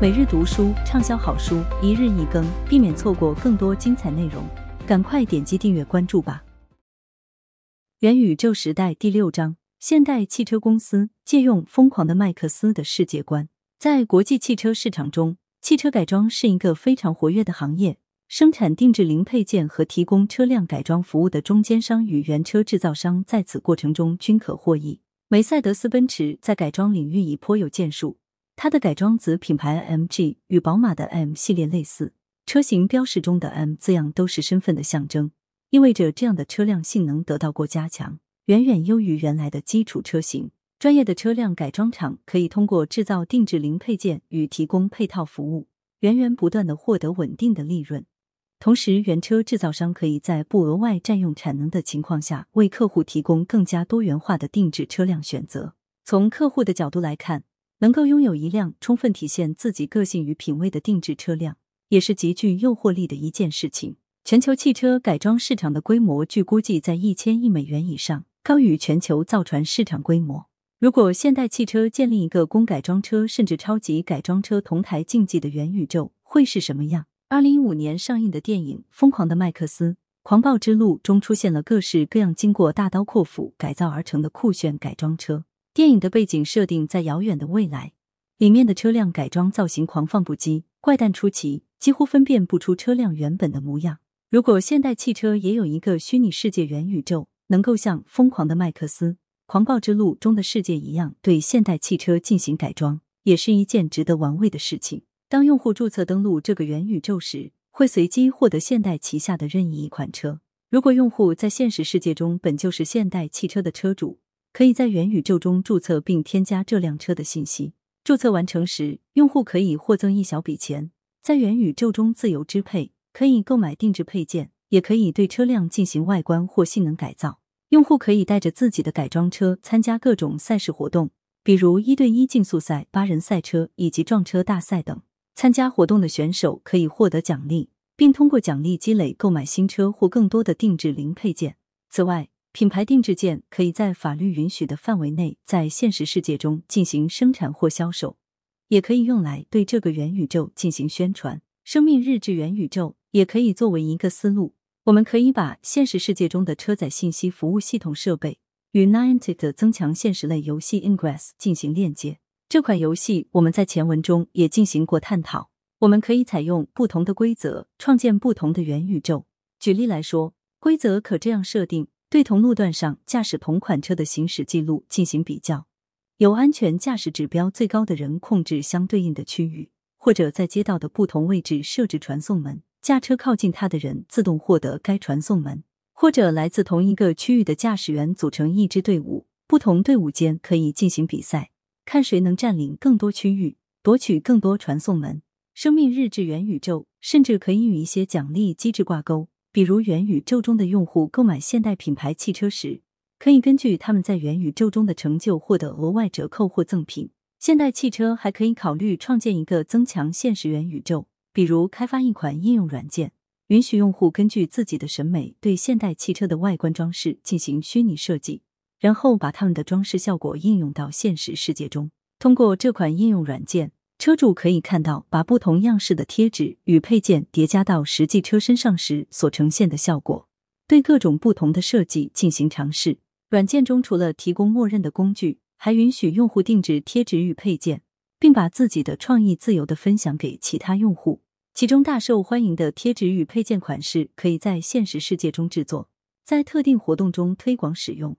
每日读书畅销好书，一日一更，避免错过更多精彩内容。赶快点击订阅关注吧！元宇宙时代第六章：现代汽车公司借用疯狂的麦克斯的世界观。在国际汽车市场中，汽车改装是一个非常活跃的行业。生产定制零配件和提供车辆改装服务的中间商与原车制造商在此过程中均可获益。梅赛德斯奔驰在改装领域已颇有建树，它的改装子品牌 MG 与宝马的 M 系列类似。车型标识中的 M 字样都是身份的象征，意味着这样的车辆性能得到过加强，远远优于原来的基础车型。专业的车辆改装厂可以通过制造定制零配件与提供配套服务，源源不断的获得稳定的利润。同时，原车制造商可以在不额外占用产能的情况下，为客户提供更加多元化的定制车辆选择。从客户的角度来看，能够拥有一辆充分体现自己个性与品味的定制车辆。也是极具诱惑力的一件事情。全球汽车改装市场的规模据估计在一千亿美元以上，高于全球造船市场规模。如果现代汽车建立一个供改装车甚至超级改装车同台竞技的元宇宙，会是什么样？二零一五年上映的电影《疯狂的麦克斯：狂暴之路》中出现了各式各样经过大刀阔斧改造而成的酷炫改装车。电影的背景设定在遥远的未来，里面的车辆改装造型狂放不羁、怪诞出奇。几乎分辨不出车辆原本的模样。如果现代汽车也有一个虚拟世界元宇宙，能够像《疯狂的麦克斯：狂暴之路》中的世界一样对现代汽车进行改装，也是一件值得玩味的事情。当用户注册登录这个元宇宙时，会随机获得现代旗下的任意一款车。如果用户在现实世界中本就是现代汽车的车主，可以在元宇宙中注册并添加这辆车的信息。注册完成时，用户可以获赠一小笔钱。在元宇宙中自由支配，可以购买定制配件，也可以对车辆进行外观或性能改造。用户可以带着自己的改装车参加各种赛事活动，比如一对一竞速赛、八人赛车以及撞车大赛等。参加活动的选手可以获得奖励，并通过奖励积累购买新车或更多的定制零配件。此外，品牌定制件可以在法律允许的范围内在现实世界中进行生产或销售。也可以用来对这个元宇宙进行宣传。生命日志元宇宙也可以作为一个思路。我们可以把现实世界中的车载信息服务系统设备与 Niantic 的增强现实类游戏 Ingress 进行链接。这款游戏我们在前文中也进行过探讨。我们可以采用不同的规则，创建不同的元宇宙。举例来说，规则可这样设定：对同路段上驾驶同款车的行驶记录进行比较。有安全驾驶指标最高的人控制相对应的区域，或者在街道的不同位置设置传送门，驾车靠近他的人自动获得该传送门；或者来自同一个区域的驾驶员组成一支队伍，不同队伍间可以进行比赛，看谁能占领更多区域，夺取更多传送门。生命日志元宇宙甚至可以与一些奖励机制挂钩，比如元宇宙中的用户购买现代品牌汽车时。可以根据他们在元宇宙中的成就获得额外折扣或赠品。现代汽车还可以考虑创建一个增强现实元宇宙，比如开发一款应用软件，允许用户根据自己的审美对现代汽车的外观装饰进行虚拟设计，然后把他们的装饰效果应用到现实世界中。通过这款应用软件，车主可以看到把不同样式的贴纸与配件叠加到实际车身上时所呈现的效果，对各种不同的设计进行尝试。软件中除了提供默认的工具，还允许用户定制贴纸与配件，并把自己的创意自由的分享给其他用户。其中大受欢迎的贴纸与配件款式，可以在现实世界中制作，在特定活动中推广使用，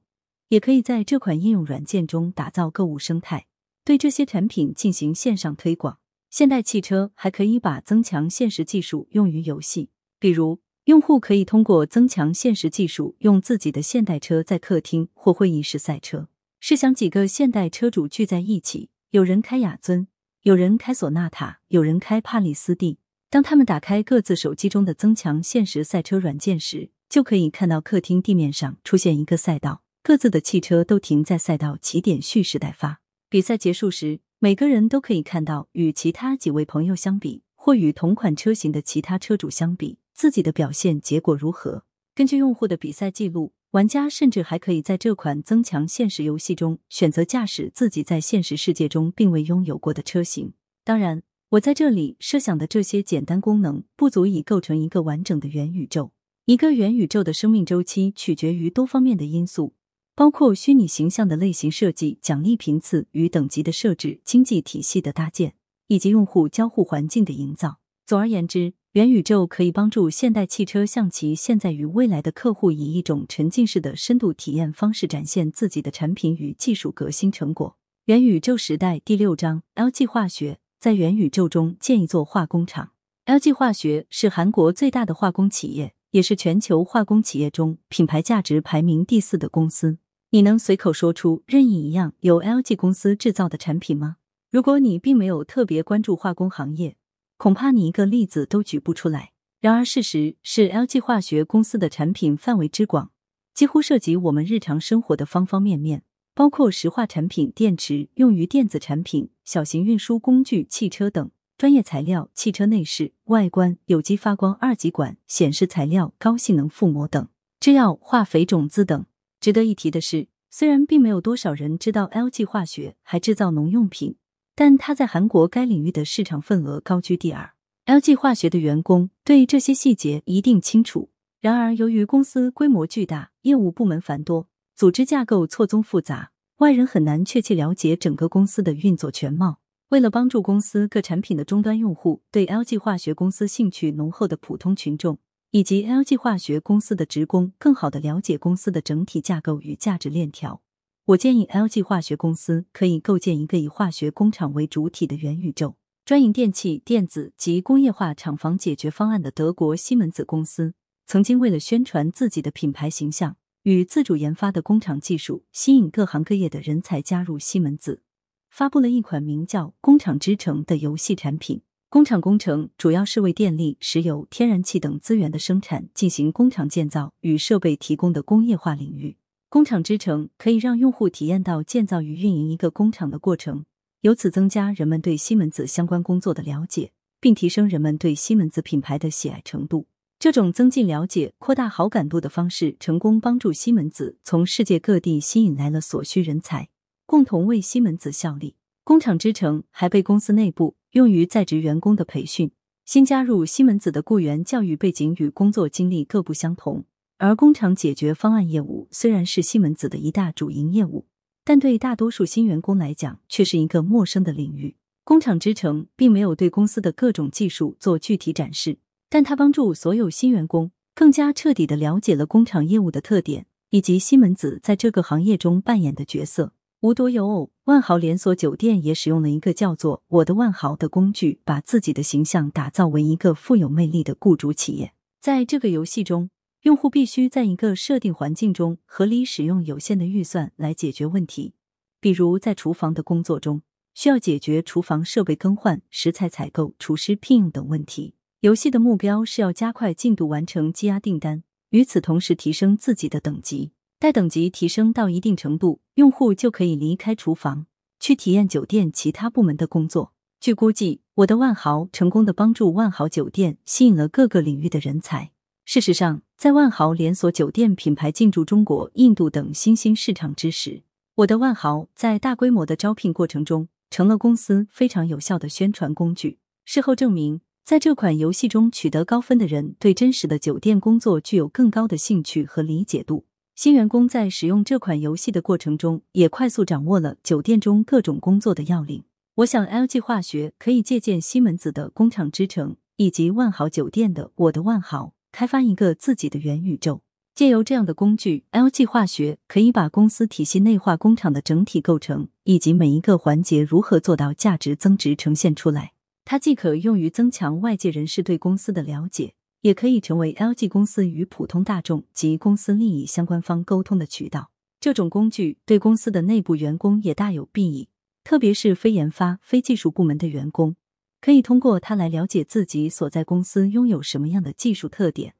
也可以在这款应用软件中打造购物生态，对这些产品进行线上推广。现代汽车还可以把增强现实技术用于游戏，比如。用户可以通过增强现实技术，用自己的现代车在客厅或会议室赛车。试想，几个现代车主聚在一起，有人开雅尊，有人开索纳塔，有人开帕里斯蒂。当他们打开各自手机中的增强现实赛车软件时，就可以看到客厅地面上出现一个赛道，各自的汽车都停在赛道起点蓄势待发。比赛结束时，每个人都可以看到与其他几位朋友相比，或与同款车型的其他车主相比。自己的表现结果如何？根据用户的比赛记录，玩家甚至还可以在这款增强现实游戏中选择驾驶自己在现实世界中并未拥有过的车型。当然，我在这里设想的这些简单功能，不足以构成一个完整的元宇宙。一个元宇宙的生命周期取决于多方面的因素，包括虚拟形象的类型设计、奖励频次与等级的设置、经济体系的搭建，以及用户交互环境的营造。总而言之，元宇宙可以帮助现代汽车向其现在与未来的客户以一种沉浸式的深度体验方式展现自己的产品与技术革新成果。元宇宙时代第六章：LG 化学在元宇宙中建一座化工厂。LG 化学是韩国最大的化工企业。也是全球化工企业中品牌价值排名第四的公司。你能随口说出任意一样由 LG 公司制造的产品吗？如果你并没有特别关注化工行业，恐怕你一个例子都举不出来。然而，事实是 LG 化学公司的产品范围之广，几乎涉及我们日常生活的方方面面，包括石化产品、电池、用于电子产品、小型运输工具、汽车等。专业材料、汽车内饰、外观、有机发光二极管、显示材料、高性能覆膜等，制药、化肥种子等。值得一提的是，虽然并没有多少人知道 LG 化学还制造农用品，但它在韩国该领域的市场份额高居第二。LG 化学的员工对这些细节一定清楚。然而，由于公司规模巨大，业务部门繁多，组织架构错综复杂，外人很难确切了解整个公司的运作全貌。为了帮助公司各产品的终端用户对 LG 化学公司兴趣浓厚的普通群众，以及 LG 化学公司的职工更好的了解公司的整体架构与价值链条，我建议 LG 化学公司可以构建一个以化学工厂为主体的元宇宙。专营电器、电子及工业化厂房解决方案的德国西门子公司，曾经为了宣传自己的品牌形象与自主研发的工厂技术，吸引各行各业的人才加入西门子。发布了一款名叫《工厂之城》的游戏产品。工厂工程主要是为电力、石油、天然气等资源的生产进行工厂建造与设备提供的工业化领域。工厂之城可以让用户体验到建造与运营一个工厂的过程，由此增加人们对西门子相关工作的了解，并提升人们对西门子品牌的喜爱程度。这种增进了解、扩大好感度的方式，成功帮助西门子从世界各地吸引来了所需人才。共同为西门子效力。工厂之城还被公司内部用于在职员工的培训。新加入西门子的雇员教育背景与工作经历各不相同，而工厂解决方案业务虽然是西门子的一大主营业务，但对大多数新员工来讲却是一个陌生的领域。工厂之城并没有对公司的各种技术做具体展示，但它帮助所有新员工更加彻底的了解了工厂业务的特点以及西门子在这个行业中扮演的角色。无独有偶，万豪连锁酒店也使用了一个叫做“我的万豪”的工具，把自己的形象打造为一个富有魅力的雇主企业。在这个游戏中，用户必须在一个设定环境中合理使用有限的预算来解决问题，比如在厨房的工作中，需要解决厨房设备更换、食材采购、厨师聘用等问题。游戏的目标是要加快进度，完成积压订单，与此同时提升自己的等级。待等级提升到一定程度，用户就可以离开厨房，去体验酒店其他部门的工作。据估计，我的万豪成功的帮助万豪酒店吸引了各个领域的人才。事实上，在万豪连锁酒店品牌进驻中国、印度等新兴市场之时，我的万豪在大规模的招聘过程中成了公司非常有效的宣传工具。事后证明，在这款游戏中取得高分的人，对真实的酒店工作具有更高的兴趣和理解度。新员工在使用这款游戏的过程中，也快速掌握了酒店中各种工作的要领。我想，LG 化学可以借鉴西门子的工厂之城，以及万豪酒店的我的万豪，开发一个自己的元宇宙。借由这样的工具，LG 化学可以把公司体系内化工厂的整体构成以及每一个环节如何做到价值增值呈现出来。它既可用于增强外界人士对公司的了解。也可以成为 LG 公司与普通大众及公司利益相关方沟通的渠道。这种工具对公司的内部员工也大有裨益，特别是非研发、非技术部门的员工，可以通过它来了解自己所在公司拥有什么样的技术特点。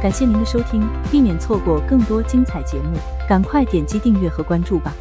感谢您的收听，避免错过更多精彩节目，赶快点击订阅和关注吧。